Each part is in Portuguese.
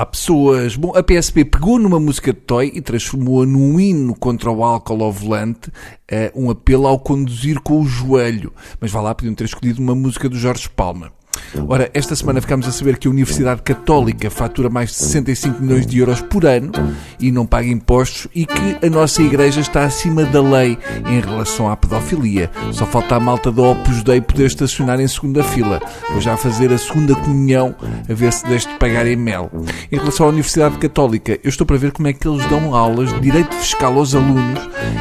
Olá pessoas! Bom, a PSP pegou numa música de Toy e transformou-a num hino contra o álcool ao volante, uh, um apelo ao conduzir com o joelho. Mas vá lá, podiam ter escolhido uma música do Jorge Palma. Ora, esta semana ficámos a saber que a Universidade Católica fatura mais de 65 milhões de euros por ano e não paga impostos e que a nossa Igreja está acima da lei em relação à pedofilia. Só falta a malta da Opus Dei poder estacionar em segunda fila. Vou já fazer a segunda comunhão a ver se deixo de pagar em mel. Em relação à Universidade Católica, eu estou para ver como é que eles dão aulas de direito fiscal aos alunos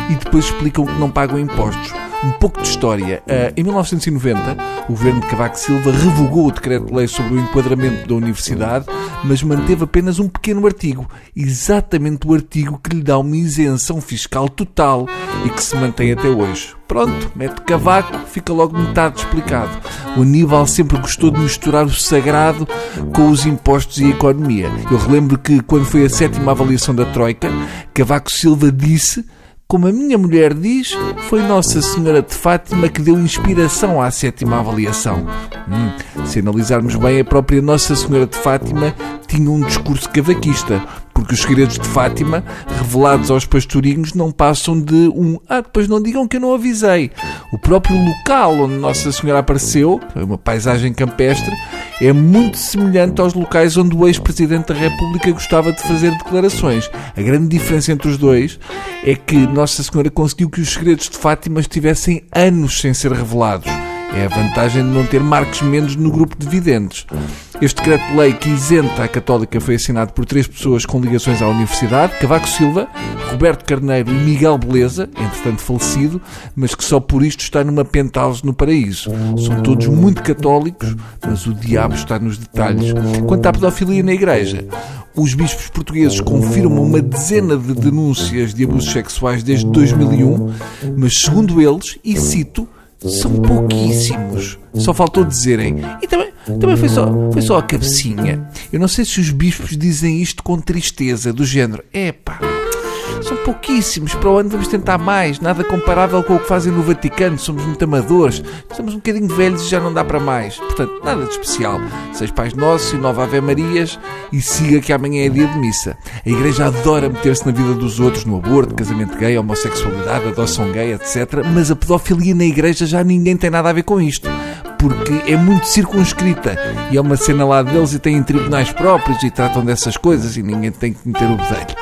e depois explicam que não pagam impostos. Um pouco de história. Uh, em 1990, o governo de Cavaco Silva revogou o decreto-lei sobre o enquadramento da universidade, mas manteve apenas um pequeno artigo, exatamente o artigo que lhe dá uma isenção fiscal total e que se mantém até hoje. Pronto, mete Cavaco, fica logo metade explicado. O Aníbal sempre gostou de misturar o sagrado com os impostos e a economia. Eu relembro que, quando foi a sétima avaliação da Troika, Cavaco Silva disse como a minha mulher diz, foi Nossa Senhora de Fátima que deu inspiração à sétima avaliação. Hum, se analisarmos bem, a própria Nossa Senhora de Fátima tinha um discurso cavaquista, porque os segredos de Fátima, revelados aos pastorinhos, não passam de um ah, depois não digam que eu não avisei. O próprio local onde Nossa Senhora apareceu, uma paisagem campestre, é muito semelhante aos locais onde o ex-presidente da República gostava de fazer declarações. A grande diferença entre os dois é que Nossa Senhora conseguiu que os segredos de Fátima estivessem anos sem ser revelados. É a vantagem de não ter Marcos Mendes no grupo de videntes. Este decreto-lei que isenta a Católica foi assinado por três pessoas com ligações à Universidade: Cavaco Silva, Roberto Carneiro e Miguel Beleza, entretanto falecido, mas que só por isto está numa penthouse no paraíso. São todos muito católicos, mas o diabo está nos detalhes. Quanto à pedofilia na Igreja, os bispos portugueses confirmam uma dezena de denúncias de abusos sexuais desde 2001, mas segundo eles, e cito, são pouquíssimos. Só faltou dizerem. E também, também foi, só, foi só a cabecinha. Eu não sei se os bispos dizem isto com tristeza, do género. Epá, são pouquíssimos. Para o ano vamos tentar mais. Nada comparável com o que fazem no Vaticano. Somos muito amadores. Estamos um bocadinho velhos e já não dá para mais. Portanto, nada de especial. Seis Pais Nossos e nove Ave Marias e siga que amanhã é dia de missa. A Igreja adora meter-se na vida dos outros, no aborto, casamento gay, homossexualidade, adoção gay, etc. Mas a pedofilia na Igreja já ninguém tem nada a ver com isto porque é muito circunscrita e é uma cena lá deles e têm tribunais próprios e tratam dessas coisas e ninguém tem que meter o bedelho.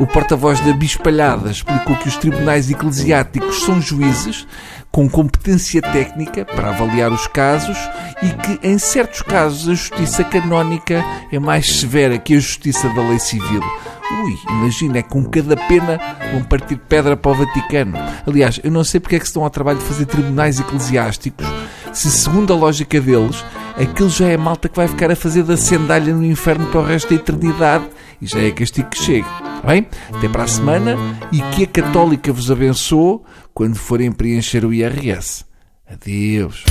O porta-voz da Bispalhada explicou que os tribunais eclesiásticos são juízes com competência técnica para avaliar os casos e que, em certos casos, a justiça canónica é mais severa que a justiça da lei civil. Ui, imagina, é com cada pena vão partir pedra para o Vaticano. Aliás, eu não sei porque é que se estão ao trabalho de fazer tribunais eclesiásticos, se segundo a lógica deles, aquilo já é malta que vai ficar a fazer da sandália no inferno para o resto da eternidade e já é castigo que chega. Bem, até para a semana e que a Católica vos abençoe quando forem preencher o IRS. Adeus.